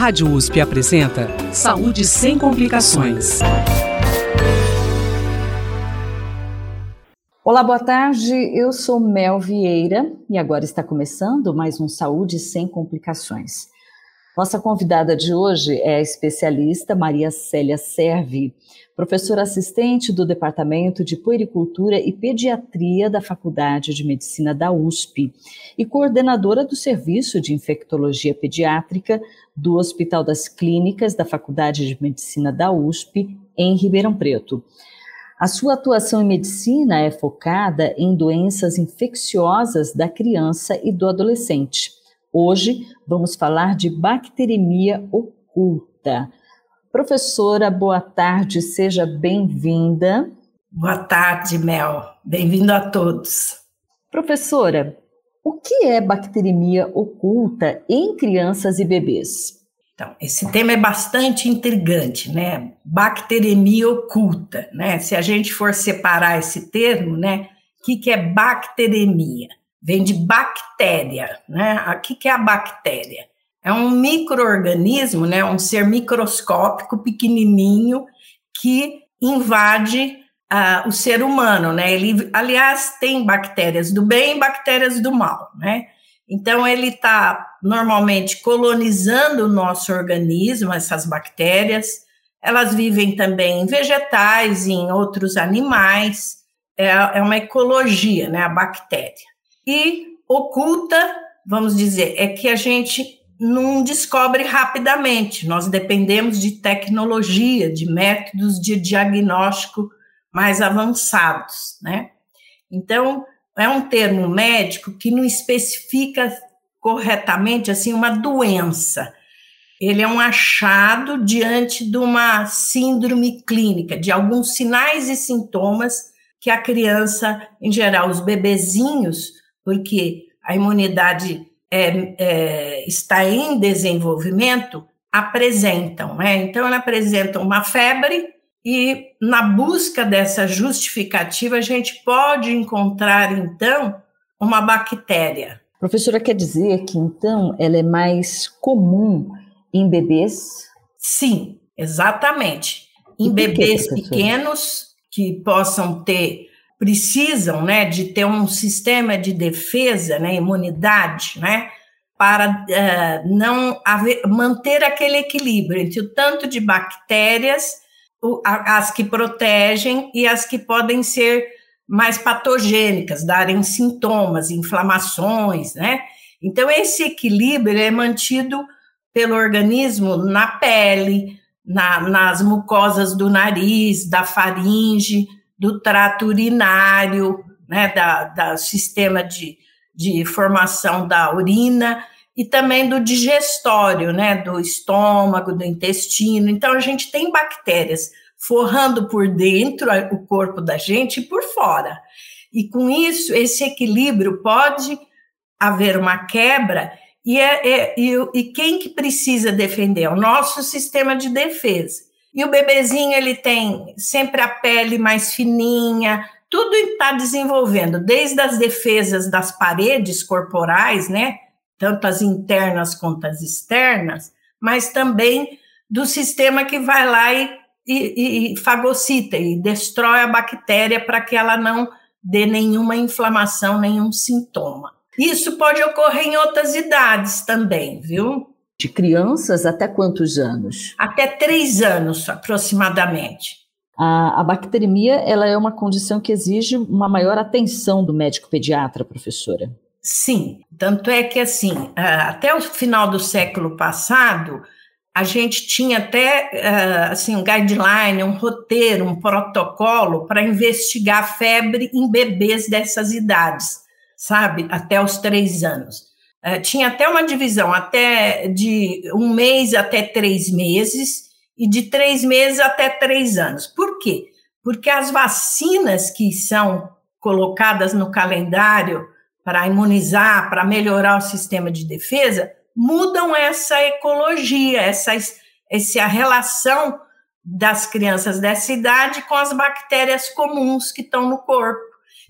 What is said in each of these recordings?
Rádio USP apresenta Saúde sem complicações. Olá, boa tarde. Eu sou Mel Vieira e agora está começando mais um Saúde sem complicações. Nossa convidada de hoje é a especialista Maria Célia Servi, professora assistente do Departamento de Puericultura e Pediatria da Faculdade de Medicina da USP e coordenadora do Serviço de Infectologia Pediátrica do Hospital das Clínicas da Faculdade de Medicina da USP, em Ribeirão Preto. A sua atuação em medicina é focada em doenças infecciosas da criança e do adolescente. Hoje vamos falar de bacteremia oculta. Professora, boa tarde, seja bem-vinda. Boa tarde, Mel. Bem-vindo a todos. Professora, o que é bacteremia oculta em crianças e bebês? Então, esse tema é bastante intrigante, né? Bacteremia oculta, né? Se a gente for separar esse termo, né? O que, que é bacteremia? Vem de bactéria, né? O que, que é a bactéria? É um microorganismo, né? Um ser microscópico, pequenininho, que invade uh, o ser humano, né? Ele, aliás, tem bactérias do bem e bactérias do mal, né? Então, ele está normalmente colonizando o nosso organismo, essas bactérias. Elas vivem também em vegetais, em outros animais. É, é uma ecologia, né, a bactéria. E oculta, vamos dizer, é que a gente não descobre rapidamente. Nós dependemos de tecnologia, de métodos de diagnóstico mais avançados, né? Então, é um termo médico que não especifica corretamente assim uma doença. Ele é um achado diante de uma síndrome clínica, de alguns sinais e sintomas que a criança, em geral, os bebezinhos, porque a imunidade é, é, está em desenvolvimento, apresentam. Né? Então, ela apresenta uma febre, e na busca dessa justificativa, a gente pode encontrar, então, uma bactéria. Professora, quer dizer que, então, ela é mais comum em bebês? Sim, exatamente. Em bebês que, pequenos que possam ter, precisam né, de ter um sistema de defesa, né, imunidade, né, para uh, não haver, manter aquele equilíbrio entre o tanto de bactérias as que protegem e as que podem ser mais patogênicas, darem sintomas, inflamações, né? Então, esse equilíbrio é mantido pelo organismo na pele, na, nas mucosas do nariz, da faringe, do trato urinário, né, da, da sistema de, de formação da urina e também do digestório, né, do estômago, do intestino. Então, a gente tem bactérias forrando por dentro o corpo da gente e por fora. E com isso, esse equilíbrio pode haver uma quebra, e, é, é e, e quem que precisa defender? É o nosso sistema de defesa. E o bebezinho, ele tem sempre a pele mais fininha, tudo está desenvolvendo, desde as defesas das paredes corporais, né? Tanto as internas quanto as externas, mas também do sistema que vai lá e, e, e fagocita e destrói a bactéria para que ela não dê nenhuma inflamação, nenhum sintoma. Isso pode ocorrer em outras idades também, viu? De crianças até quantos anos? Até três anos, aproximadamente. A, a bacteremia ela é uma condição que exige uma maior atenção do médico pediatra, professora. Sim, tanto é que assim, até o final do século passado, a gente tinha até assim um guideline, um roteiro, um protocolo para investigar febre em bebês dessas idades, sabe, até os três anos. Tinha até uma divisão, até de um mês até três meses e de três meses até três anos. Por quê? Porque as vacinas que são colocadas no calendário para imunizar, para melhorar o sistema de defesa, mudam essa ecologia, essa, essa relação das crianças dessa idade com as bactérias comuns que estão no corpo.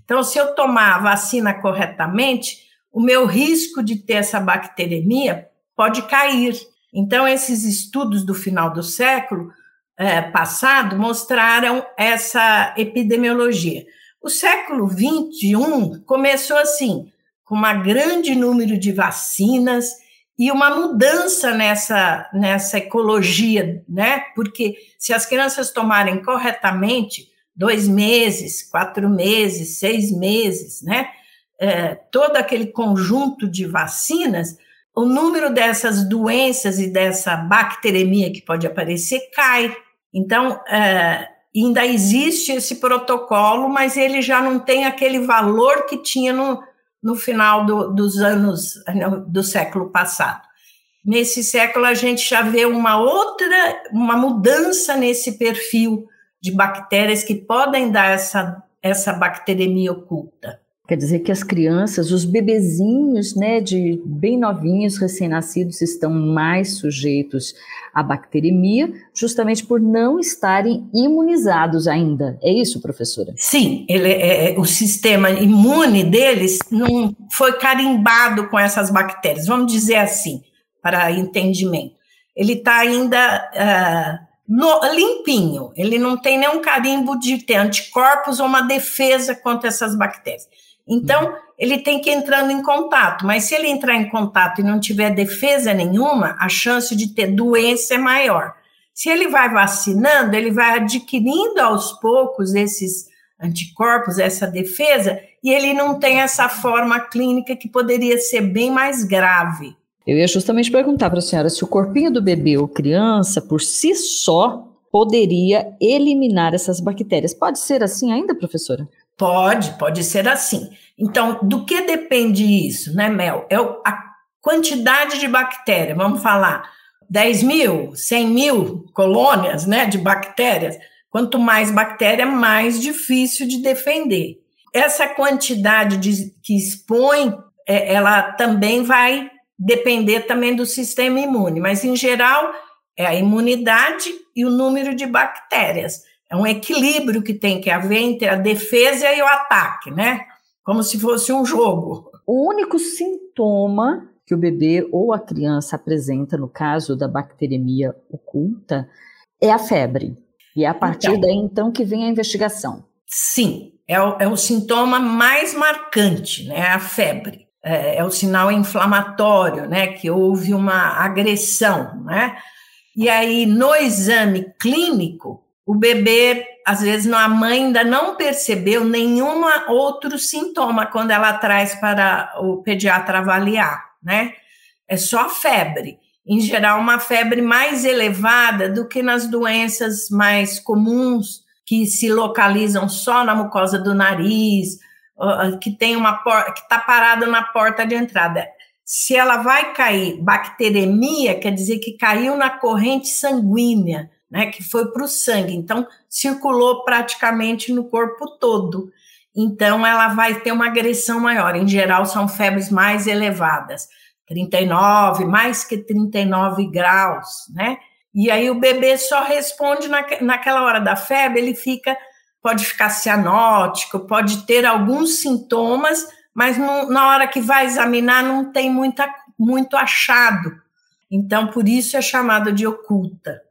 Então, se eu tomar a vacina corretamente, o meu risco de ter essa bacteremia pode cair. Então, esses estudos do final do século é, passado mostraram essa epidemiologia. O século XXI começou assim, com um grande número de vacinas e uma mudança nessa, nessa ecologia, né? Porque se as crianças tomarem corretamente, dois meses, quatro meses, seis meses, né? É, todo aquele conjunto de vacinas, o número dessas doenças e dessa bacteremia que pode aparecer cai. Então, é, ainda existe esse protocolo, mas ele já não tem aquele valor que tinha no, no final do, dos anos do século passado. Nesse século, a gente já vê uma outra, uma mudança nesse perfil de bactérias que podem dar essa, essa bacteremia oculta. Quer dizer que as crianças, os bebezinhos, né, de bem novinhos, recém-nascidos, estão mais sujeitos à bacteremia, justamente por não estarem imunizados ainda. É isso, professora? Sim, ele, é, é o sistema imune deles não foi carimbado com essas bactérias, vamos dizer assim, para entendimento. Ele está ainda. Uh, no, limpinho, ele não tem nenhum carimbo de ter anticorpos ou uma defesa contra essas bactérias. Então, uhum. ele tem que ir entrando em contato, mas se ele entrar em contato e não tiver defesa nenhuma, a chance de ter doença é maior. Se ele vai vacinando, ele vai adquirindo aos poucos esses anticorpos, essa defesa, e ele não tem essa forma clínica que poderia ser bem mais grave. Eu ia justamente perguntar para a senhora se o corpinho do bebê ou criança, por si só, poderia eliminar essas bactérias. Pode ser assim ainda, professora? Pode, pode ser assim. Então, do que depende isso, né, Mel? É a quantidade de bactérias, vamos falar, 10 mil, 100 mil colônias, né, de bactérias. Quanto mais bactéria, mais difícil de defender. Essa quantidade de, que expõe, é, ela também vai depender também do sistema imune, mas em geral é a imunidade e o número de bactérias. É um equilíbrio que tem que haver entre a defesa e o ataque, né? Como se fosse um jogo. O único sintoma que o bebê ou a criança apresenta, no caso da bacteremia oculta, é a febre. E é a partir então, daí, então, que vem a investigação. Sim, é o, é o sintoma mais marcante, né? A febre é, é o sinal inflamatório, né, que houve uma agressão, né? E aí, no exame clínico, o bebê, às vezes, a mãe ainda não percebeu nenhum outro sintoma quando ela traz para o pediatra avaliar, né? É só febre. Em geral, uma febre mais elevada do que nas doenças mais comuns, que se localizam só na mucosa do nariz, que tem uma porta, que está parada na porta de entrada. Se ela vai cair, bacteremia quer dizer que caiu na corrente sanguínea, né, que foi para o sangue, então circulou praticamente no corpo todo. Então ela vai ter uma agressão maior. Em geral, são febres mais elevadas, 39, mais que 39 graus, né? E aí o bebê só responde na, naquela hora da febre, ele fica pode ficar cianótico, pode ter alguns sintomas, mas não, na hora que vai examinar não tem muita, muito achado. Então, por isso é chamado de oculta.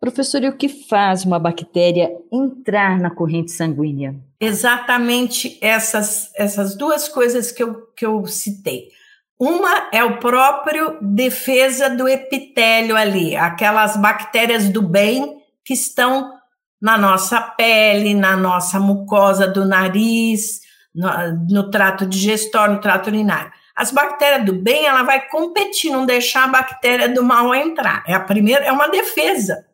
Professor, e o que faz uma bactéria entrar na corrente sanguínea? Exatamente essas, essas duas coisas que eu, que eu citei. Uma é o próprio defesa do epitélio ali, aquelas bactérias do bem que estão na nossa pele, na nossa mucosa do nariz, no, no trato digestório, no trato urinário. As bactérias do bem, ela vai competir, não deixar a bactéria do mal entrar. É a primeira, é uma defesa.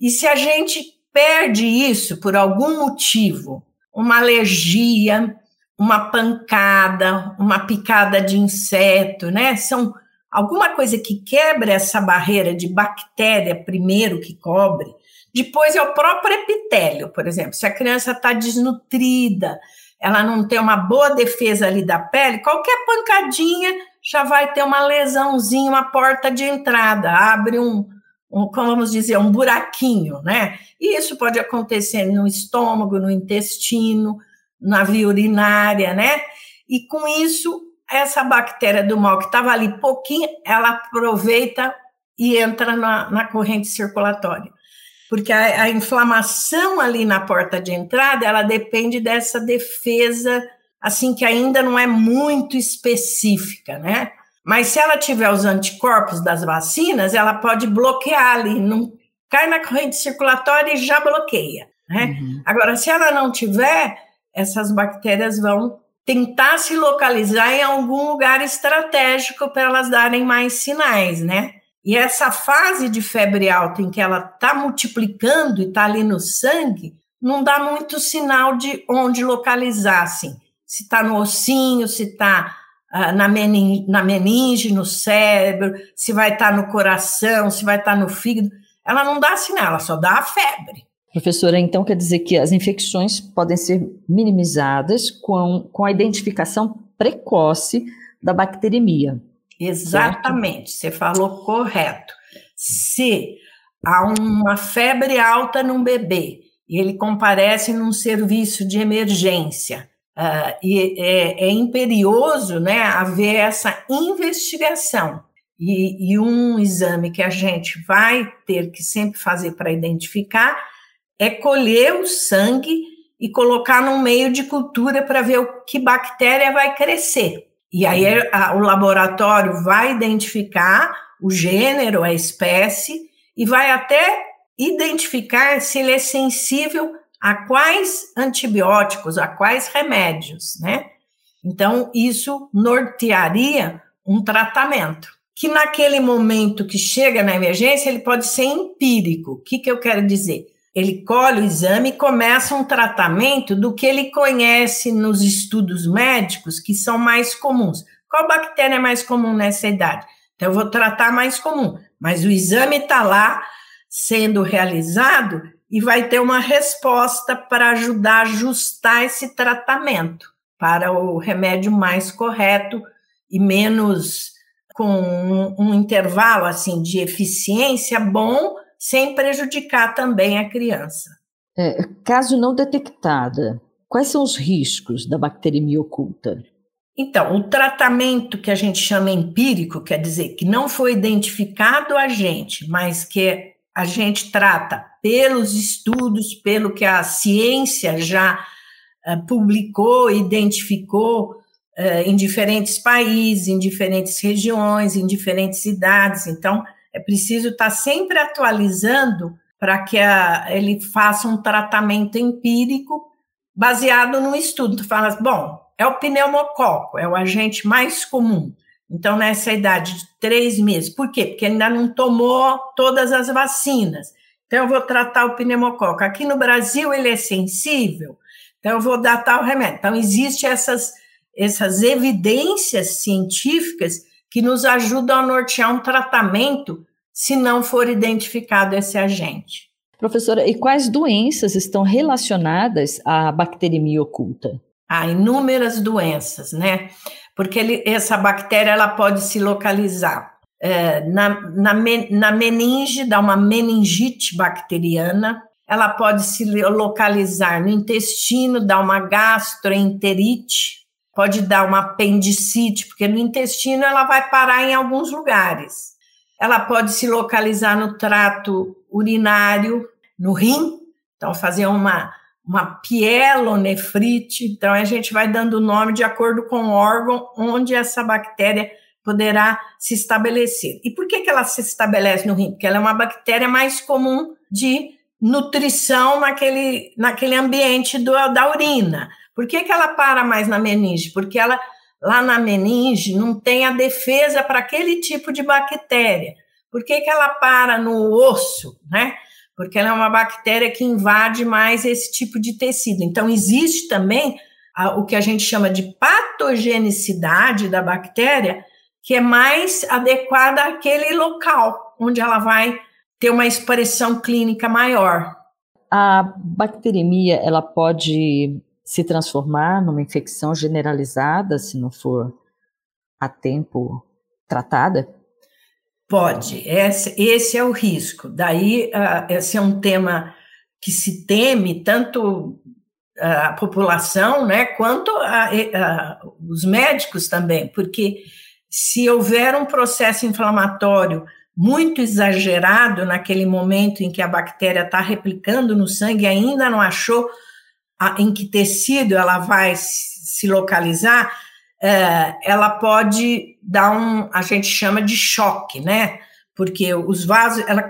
E se a gente perde isso por algum motivo, uma alergia, uma pancada, uma picada de inseto, né? São alguma coisa que quebra essa barreira de bactéria primeiro que cobre, depois é o próprio epitélio, por exemplo. Se a criança está desnutrida, ela não tem uma boa defesa ali da pele, qualquer pancadinha já vai ter uma lesãozinha, uma porta de entrada, abre um, um como vamos dizer, um buraquinho, né? E isso pode acontecer no estômago, no intestino, na via urinária, né? E com isso, essa bactéria do mal que estava ali pouquinho, ela aproveita e entra na, na corrente circulatória. Porque a, a inflamação ali na porta de entrada, ela depende dessa defesa, assim, que ainda não é muito específica, né? Mas se ela tiver os anticorpos das vacinas, ela pode bloquear ali, não cai na corrente circulatória e já bloqueia. Né? Uhum. Agora, se ela não tiver, essas bactérias vão tentar se localizar em algum lugar estratégico para elas darem mais sinais, né? E essa fase de febre alta em que ela está multiplicando e está ali no sangue, não dá muito sinal de onde localizar, assim. Se está no ossinho, se está na, meninge, na meninge, no cérebro, se vai estar tá no coração, se vai estar tá no fígado. Ela não dá sinal, ela só dá a febre. Professora, então quer dizer que as infecções podem ser minimizadas com, com a identificação precoce da bacteremia. Exatamente, certo? você falou correto. Se há uma febre alta num bebê e ele comparece num serviço de emergência Uh, e é, é, imperioso né, haver essa investigação. E, e, um exame que a gente vai ter que sempre fazer para identificar é colher o sangue e colocar num meio de cultura para ver o que bactéria vai crescer. E aí a, o laboratório vai identificar o gênero, a espécie, e vai até identificar se ele é sensível a quais antibióticos, a quais remédios, né? Então, isso nortearia um tratamento, que naquele momento que chega na emergência, ele pode ser empírico. O que, que eu quero dizer? Ele colhe o exame e começa um tratamento do que ele conhece nos estudos médicos que são mais comuns. Qual bactéria é mais comum nessa idade? Então, eu vou tratar mais comum, mas o exame está lá sendo realizado e vai ter uma resposta para ajudar a ajustar esse tratamento para o remédio mais correto e menos com um, um intervalo assim de eficiência bom, sem prejudicar também a criança. É, caso não detectada, quais são os riscos da bacteremia oculta? Então, o tratamento que a gente chama empírico, quer dizer que não foi identificado a gente, mas que a gente trata pelos estudos, pelo que a ciência já uh, publicou, identificou uh, em diferentes países, em diferentes regiões, em diferentes cidades. Então, é preciso estar sempre atualizando para que a, ele faça um tratamento empírico baseado no estudo. Tu fala, bom, é o pneumococo, é o agente mais comum. Então, nessa idade de três meses. Por quê? Porque ainda não tomou todas as vacinas. Então, eu vou tratar o pneumococo. Aqui no Brasil, ele é sensível, então eu vou dar tal remédio. Então, existem essas, essas evidências científicas que nos ajudam a nortear um tratamento se não for identificado esse agente. Professora, e quais doenças estão relacionadas à bacteremia oculta? Há inúmeras doenças, né? Porque ele, essa bactéria ela pode se localizar é, na, na, na meninge, dá uma meningite bacteriana, ela pode se localizar no intestino, dá uma gastroenterite, pode dar uma apendicite, porque no intestino ela vai parar em alguns lugares. Ela pode se localizar no trato urinário, no rim, então fazer uma, uma pielonefrite, então a gente vai dando o nome de acordo com o órgão onde essa bactéria poderá se estabelecer. E por que, que ela se estabelece no rim? Porque ela é uma bactéria mais comum de nutrição naquele, naquele ambiente do, da urina. Por que, que ela para mais na meninge? Porque ela lá na meninge não tem a defesa para aquele tipo de bactéria. Por que, que ela para no osso, né? Porque ela é uma bactéria que invade mais esse tipo de tecido. Então, existe também a, o que a gente chama de patogenicidade da bactéria, que é mais adequada àquele local onde ela vai ter uma expressão clínica maior. A bacteremia, ela pode se transformar numa infecção generalizada se não for a tempo tratada? Pode, esse, esse é o risco. Daí, uh, esse é um tema que se teme tanto a população, né, quanto a, a, os médicos também, porque se houver um processo inflamatório muito exagerado naquele momento em que a bactéria está replicando no sangue, ainda não achou em que tecido ela vai se localizar, é, ela pode dar um, a gente chama de choque, né? Porque os vasos, ela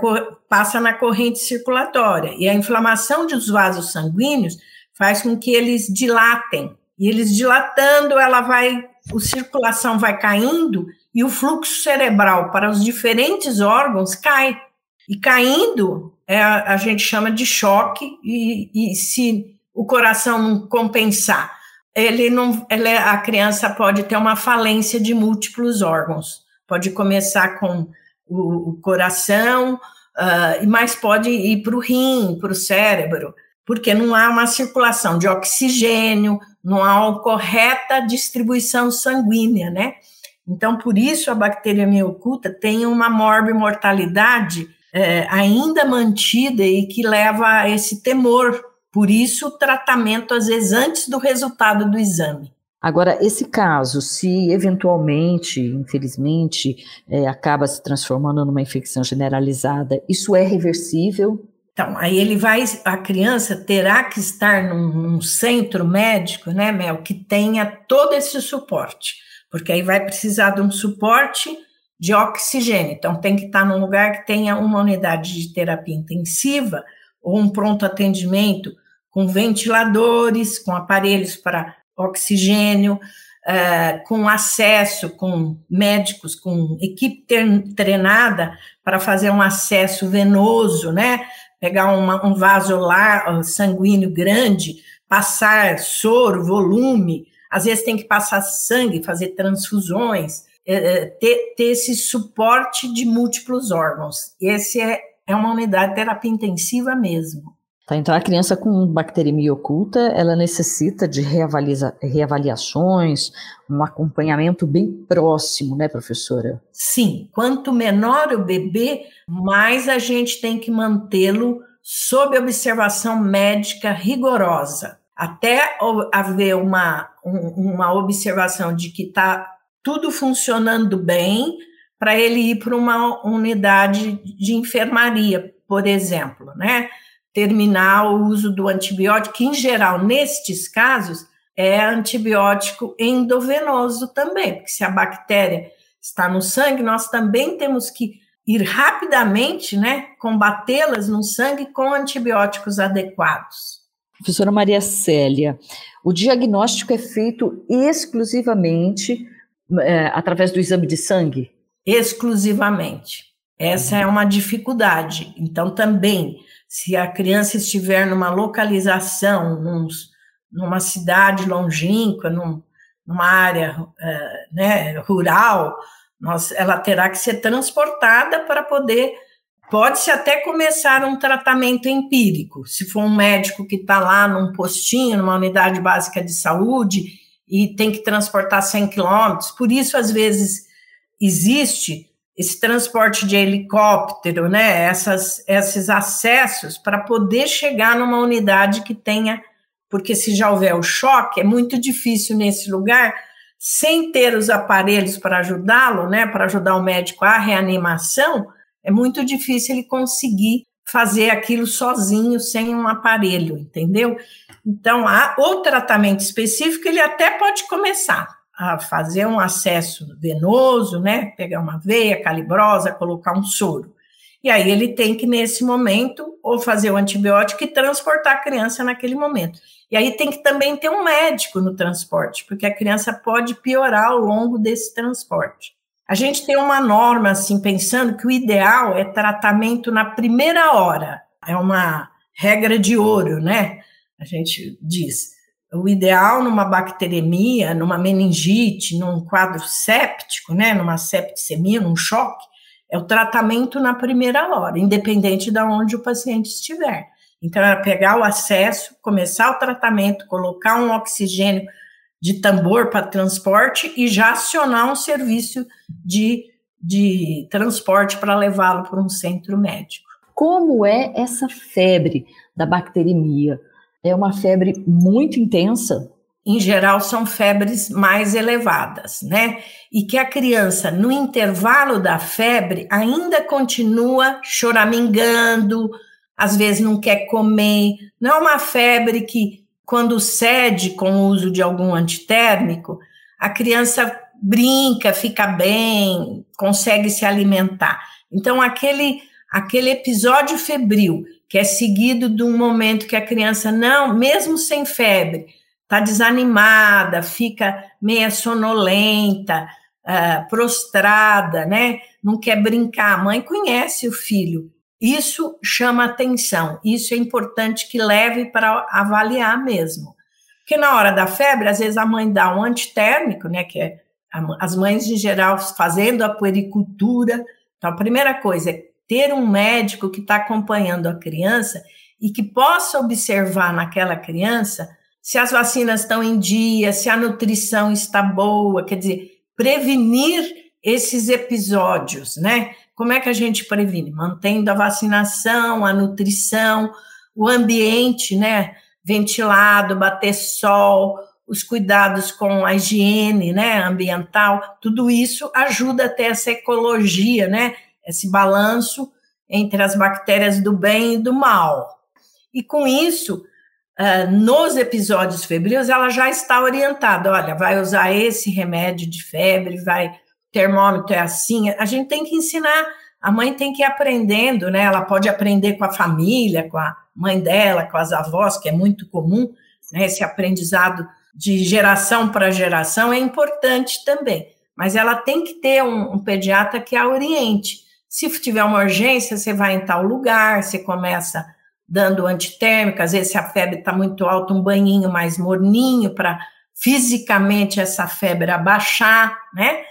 passa na corrente circulatória, e a inflamação dos vasos sanguíneos faz com que eles dilatem, e eles dilatando, ela vai, a circulação vai caindo, e o fluxo cerebral para os diferentes órgãos cai. E caindo, é, a gente chama de choque, e, e se o coração não compensar, ele não, ele, a criança pode ter uma falência de múltiplos órgãos. Pode começar com o, o coração, uh, mas pode ir para o rim, para o cérebro, porque não há uma circulação de oxigênio, não há uma correta distribuição sanguínea, né? Então, por isso, a bactéria oculta tem uma morbimortalidade é, ainda mantida e que leva a esse temor. Por isso, o tratamento, às vezes, antes do resultado do exame. Agora, esse caso, se eventualmente, infelizmente, é, acaba se transformando numa infecção generalizada, isso é reversível? Então, aí ele vai, a criança terá que estar num, num centro médico, né, Mel, que tenha todo esse suporte porque aí vai precisar de um suporte de oxigênio. Então, tem que estar num lugar que tenha uma unidade de terapia intensiva ou um pronto atendimento com ventiladores, com aparelhos para oxigênio, uh, com acesso, com médicos, com equipe treinada para fazer um acesso venoso, né? Pegar uma, um vaso lá, sanguíneo grande, passar soro, volume, às vezes tem que passar sangue, fazer transfusões, é, é, ter, ter esse suporte de múltiplos órgãos. Esse é, é uma unidade de terapia intensiva mesmo. Tá, então, a criança com bacteremia oculta, ela necessita de reavalia reavaliações, um acompanhamento bem próximo, né, professora? Sim. Quanto menor o bebê, mais a gente tem que mantê-lo sob observação médica rigorosa até haver uma, uma observação de que está tudo funcionando bem, para ele ir para uma unidade de enfermaria, por exemplo, né? Terminar o uso do antibiótico, que em geral, nestes casos, é antibiótico endovenoso também, porque se a bactéria está no sangue, nós também temos que ir rapidamente, né, combatê-las no sangue com antibióticos adequados. Professora Maria Célia, o diagnóstico é feito exclusivamente é, através do exame de sangue? Exclusivamente. Essa é uma dificuldade. Então, também, se a criança estiver numa localização, num, numa cidade longínqua, num, numa área é, né, rural, nós, ela terá que ser transportada para poder Pode-se até começar um tratamento empírico, se for um médico que está lá num postinho, numa unidade básica de saúde, e tem que transportar 100 quilômetros. Por isso, às vezes, existe esse transporte de helicóptero, né? Essas, esses acessos para poder chegar numa unidade que tenha, porque se já houver o choque, é muito difícil nesse lugar, sem ter os aparelhos para ajudá-lo, né? Para ajudar o médico à reanimação é muito difícil ele conseguir fazer aquilo sozinho, sem um aparelho, entendeu? Então, a, o tratamento específico, ele até pode começar a fazer um acesso venoso, né? Pegar uma veia calibrosa, colocar um soro. E aí ele tem que, nesse momento, ou fazer o antibiótico e transportar a criança naquele momento. E aí tem que também ter um médico no transporte, porque a criança pode piorar ao longo desse transporte. A gente tem uma norma, assim, pensando que o ideal é tratamento na primeira hora. É uma regra de ouro, né? A gente diz. O ideal numa bacteremia, numa meningite, num quadro séptico, né? Numa septicemia, num choque, é o tratamento na primeira hora, independente de onde o paciente estiver. Então, é pegar o acesso, começar o tratamento, colocar um oxigênio de tambor para transporte e já acionar um serviço de, de transporte para levá-lo para um centro médico. Como é essa febre da bacteremia? É uma febre muito intensa? em geral, são febres mais elevadas, né? E que a criança, no intervalo da febre, ainda continua choramingando, às vezes não quer comer. Não é uma febre que, quando cede com o uso de algum antitérmico, a criança brinca, fica bem, consegue se alimentar. Então, aquele, aquele episódio febril, que é seguido de um momento que a criança não, mesmo sem febre, está desanimada, fica meia sonolenta, uh, prostrada, né? Não quer brincar. A mãe conhece o filho. Isso chama atenção. Isso é importante que leve para avaliar mesmo. Porque na hora da febre, às vezes a mãe dá um antitérmico, né? Que é as mães em geral fazendo a puericultura. Então, a primeira coisa é ter um médico que está acompanhando a criança e que possa observar naquela criança se as vacinas estão em dia, se a nutrição está boa, quer dizer, prevenir esses episódios, né? Como é que a gente previne? Mantendo a vacinação, a nutrição, o ambiente, né? Ventilado, bater sol, os cuidados com a higiene, né? Ambiental, tudo isso ajuda a ter essa ecologia, né? Esse balanço entre as bactérias do bem e do mal. E com isso, uh, nos episódios febrios, ela já está orientada. Olha, vai usar esse remédio de febre, vai, termômetro é assim. A gente tem que ensinar, a mãe tem que ir aprendendo, né? Ela pode aprender com a família, com a mãe dela, com as avós, que é muito comum, né? Esse aprendizado de geração para geração é importante também. Mas ela tem que ter um, um pediatra que a oriente. Se tiver uma urgência, você vai em tal lugar, você começa dando antitérmica, às vezes se a febre está muito alta, um banhinho mais morninho para fisicamente essa febre abaixar, né?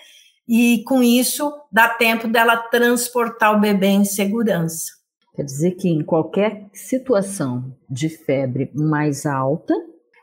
E com isso dá tempo dela transportar o bebê em segurança. Quer dizer que em qualquer situação de febre mais alta,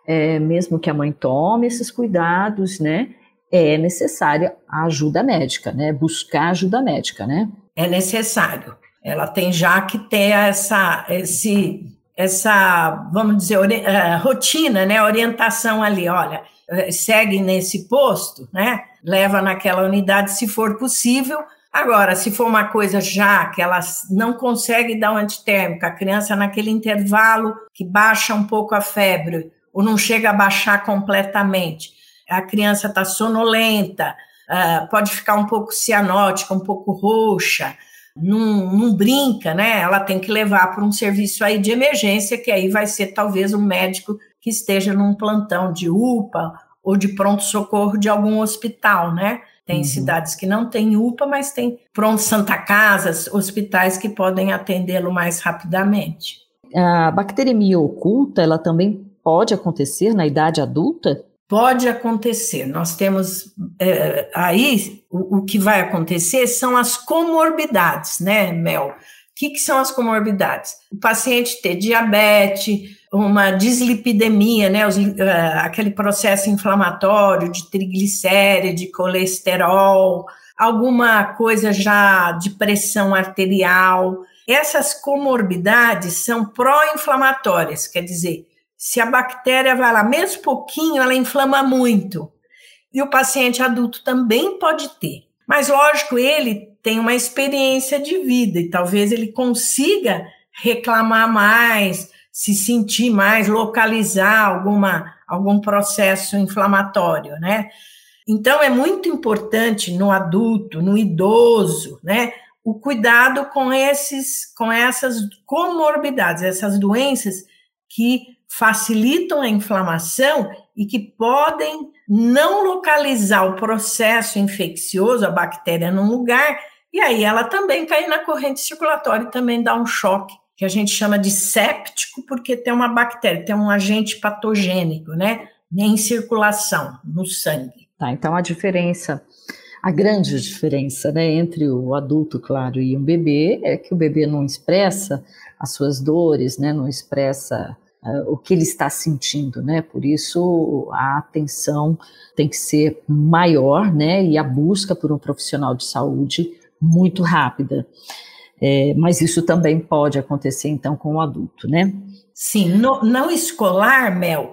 é, mesmo que a mãe tome esses cuidados, né? É necessária a ajuda médica, né? Buscar ajuda médica, né? É necessário. Ela tem já que ter essa, esse, essa, vamos dizer, uh, rotina, né, orientação ali, olha, uh, segue nesse posto, né, leva naquela unidade se for possível. Agora, se for uma coisa já que ela não consegue dar um antitérmico, a criança naquele intervalo que baixa um pouco a febre, ou não chega a baixar completamente, a criança está sonolenta, uh, pode ficar um pouco cianótica, um pouco roxa, não, não brinca, né? Ela tem que levar para um serviço aí de emergência, que aí vai ser talvez um médico que esteja num plantão de UPA ou de pronto-socorro de algum hospital, né? Tem uhum. cidades que não têm UPA, mas tem pronto Santa Casas, hospitais que podem atendê-lo mais rapidamente. A bacteremia oculta, ela também pode acontecer na idade adulta? Pode acontecer. Nós temos é, aí o, o, que vai acontecer são as comorbidades, né, Mel? O que, que são as comorbidades? O paciente ter diabetes, uma dislipidemia, né, os, uh, aquele processo inflamatório de triglicéride, colesterol, alguma coisa já de pressão arterial. Essas comorbidades são pró-inflamatórias, quer dizer, se a bactéria vai lá, mesmo pouquinho, ela inflama muito. E o paciente adulto também pode ter. Mas, lógico, ele tem uma experiência de vida e talvez ele consiga reclamar mais, se sentir mais, localizar alguma, algum processo inflamatório, né? Então, é muito importante no adulto, no idoso, né? O cuidado com, esses, com essas comorbidades, essas doenças que facilitam a inflamação e que podem não localizar o processo infeccioso, a bactéria num lugar, e aí ela também cair na corrente circulatória e também dá um choque, que a gente chama de séptico, porque tem uma bactéria, tem um agente patogênico, né? Em circulação no sangue. Tá, então a diferença, a grande diferença, né, entre o adulto, claro, e um bebê é que o bebê não expressa as suas dores, né, não expressa uh, o que ele está sentindo, né? Por isso a atenção tem que ser maior, né? E a busca por um profissional de saúde muito rápida. É, mas isso também pode acontecer então com o adulto, né? Sim, no, não escolar, Mel,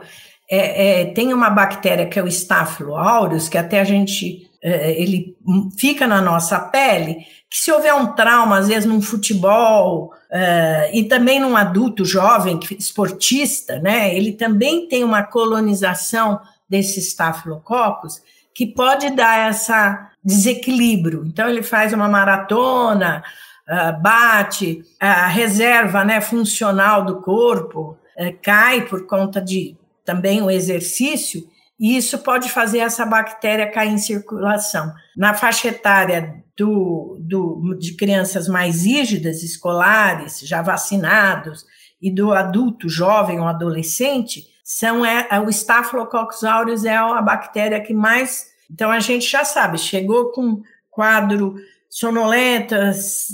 é, é, tem uma bactéria que é o Staphylo aureus, que até a gente é, ele fica na nossa pele, que se houver um trauma, às vezes num futebol, uh, e também num adulto jovem, esportista, né, ele também tem uma colonização desses staphylococcus que pode dar essa desequilíbrio. Então, ele faz uma maratona, uh, bate, a reserva né, funcional do corpo uh, cai por conta de também o exercício, e isso pode fazer essa bactéria cair em circulação. Na faixa etária do, do, de crianças mais rígidas, escolares, já vacinados, e do adulto jovem ou adolescente, são é, é, o Staphylococcus aureus é a bactéria que mais. Então a gente já sabe, chegou com quadro sonolento,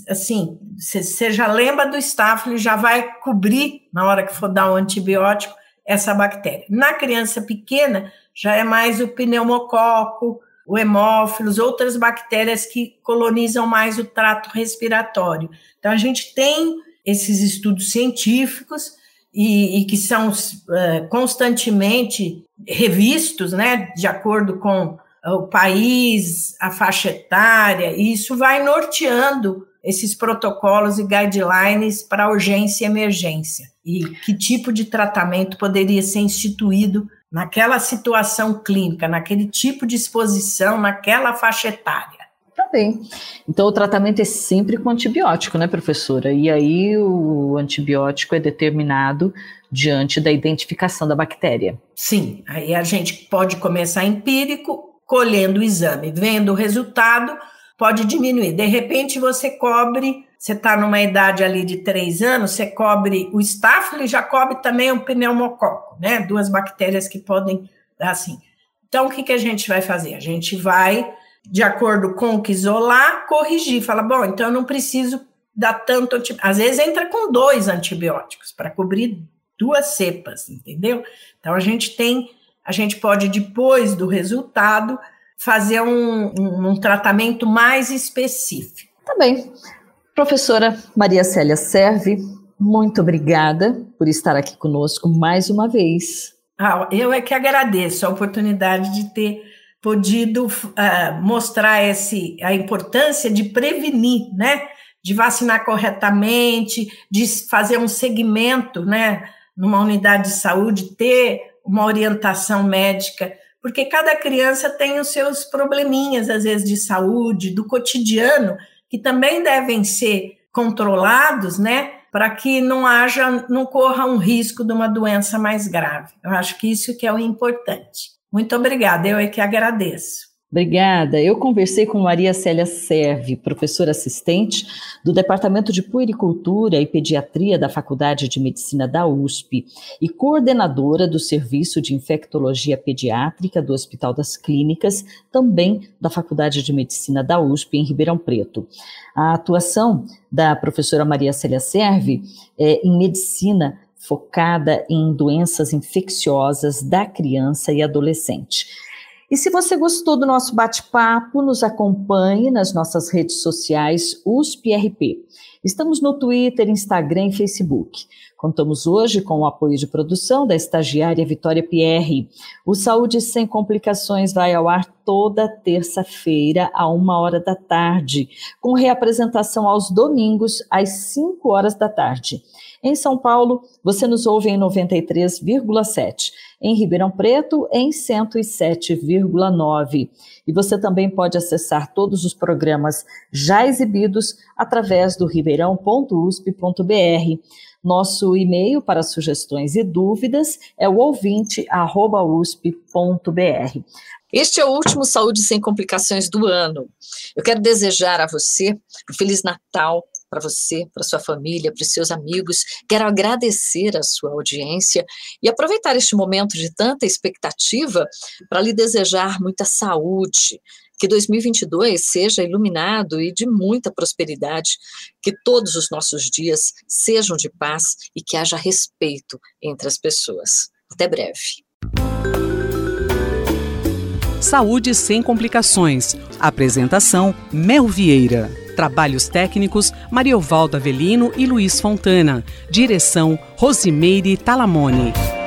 assim, você já lembra do Staphylo já vai cobrir na hora que for dar o um antibiótico essa bactéria. Na criança pequena, já é mais o pneumococo, o hemófilos, outras bactérias que colonizam mais o trato respiratório. Então, a gente tem esses estudos científicos e, e que são uh, constantemente revistos, né, de acordo com o país, a faixa etária, e isso vai norteando esses protocolos e guidelines para urgência e emergência. E que tipo de tratamento poderia ser instituído naquela situação clínica, naquele tipo de exposição, naquela faixa etária. Tá bem. Então o tratamento é sempre com antibiótico, né, professora? E aí o antibiótico é determinado diante da identificação da bactéria. Sim, aí a gente pode começar empírico, colhendo o exame, vendo o resultado, pode diminuir. De repente você cobre você está numa idade ali de três anos, você cobre o estáfilo e já cobre também o pneumococo, né? Duas bactérias que podem dar assim. Então, o que, que a gente vai fazer? A gente vai, de acordo com o que isolar, corrigir. Fala, bom, então eu não preciso dar tanto antibiótico. Às vezes entra com dois antibióticos para cobrir duas cepas, entendeu? Então, a gente tem, a gente pode, depois do resultado, fazer um, um, um tratamento mais específico. Tá bem. Professora Maria Célia Serve, muito obrigada por estar aqui conosco mais uma vez. Ah, eu é que agradeço a oportunidade de ter podido uh, mostrar esse, a importância de prevenir, né? De vacinar corretamente, de fazer um segmento, né? Numa unidade de saúde, ter uma orientação médica, porque cada criança tem os seus probleminhas, às vezes, de saúde, do cotidiano, que também devem ser controlados, né? Para que não haja, não corra um risco de uma doença mais grave. Eu acho que isso que é o importante. Muito obrigada, eu é que agradeço. Obrigada. Eu conversei com Maria Célia Serve, professora assistente do Departamento de Puericultura e Pediatria da Faculdade de Medicina da USP e coordenadora do Serviço de Infectologia Pediátrica do Hospital das Clínicas, também da Faculdade de Medicina da USP em Ribeirão Preto. A atuação da professora Maria Célia Serve é em medicina focada em doenças infecciosas da criança e adolescente. E se você gostou do nosso bate-papo, nos acompanhe nas nossas redes sociais USPRP. Estamos no Twitter, Instagram e Facebook. Contamos hoje com o apoio de produção da estagiária Vitória Pierre. O Saúde Sem Complicações vai ao ar toda terça-feira, a uma hora da tarde, com reapresentação aos domingos, às 5 horas da tarde. Em São Paulo, você nos ouve em 93,7 em Ribeirão Preto em 107,9. E você também pode acessar todos os programas já exibidos através do ribeirão.usp.br. Nosso e-mail para sugestões e dúvidas é o ouvinte@usp.br. Este é o último Saúde Sem Complicações do ano. Eu quero desejar a você um Feliz Natal, para você, para sua família, para os seus amigos. Quero agradecer a sua audiência e aproveitar este momento de tanta expectativa para lhe desejar muita saúde, que 2022 seja iluminado e de muita prosperidade, que todos os nossos dias sejam de paz e que haja respeito entre as pessoas. Até breve. Saúde sem complicações. Apresentação Mel Vieira. Trabalhos técnicos Mariovaldo Avelino e Luiz Fontana. Direção Rosimeire Talamone.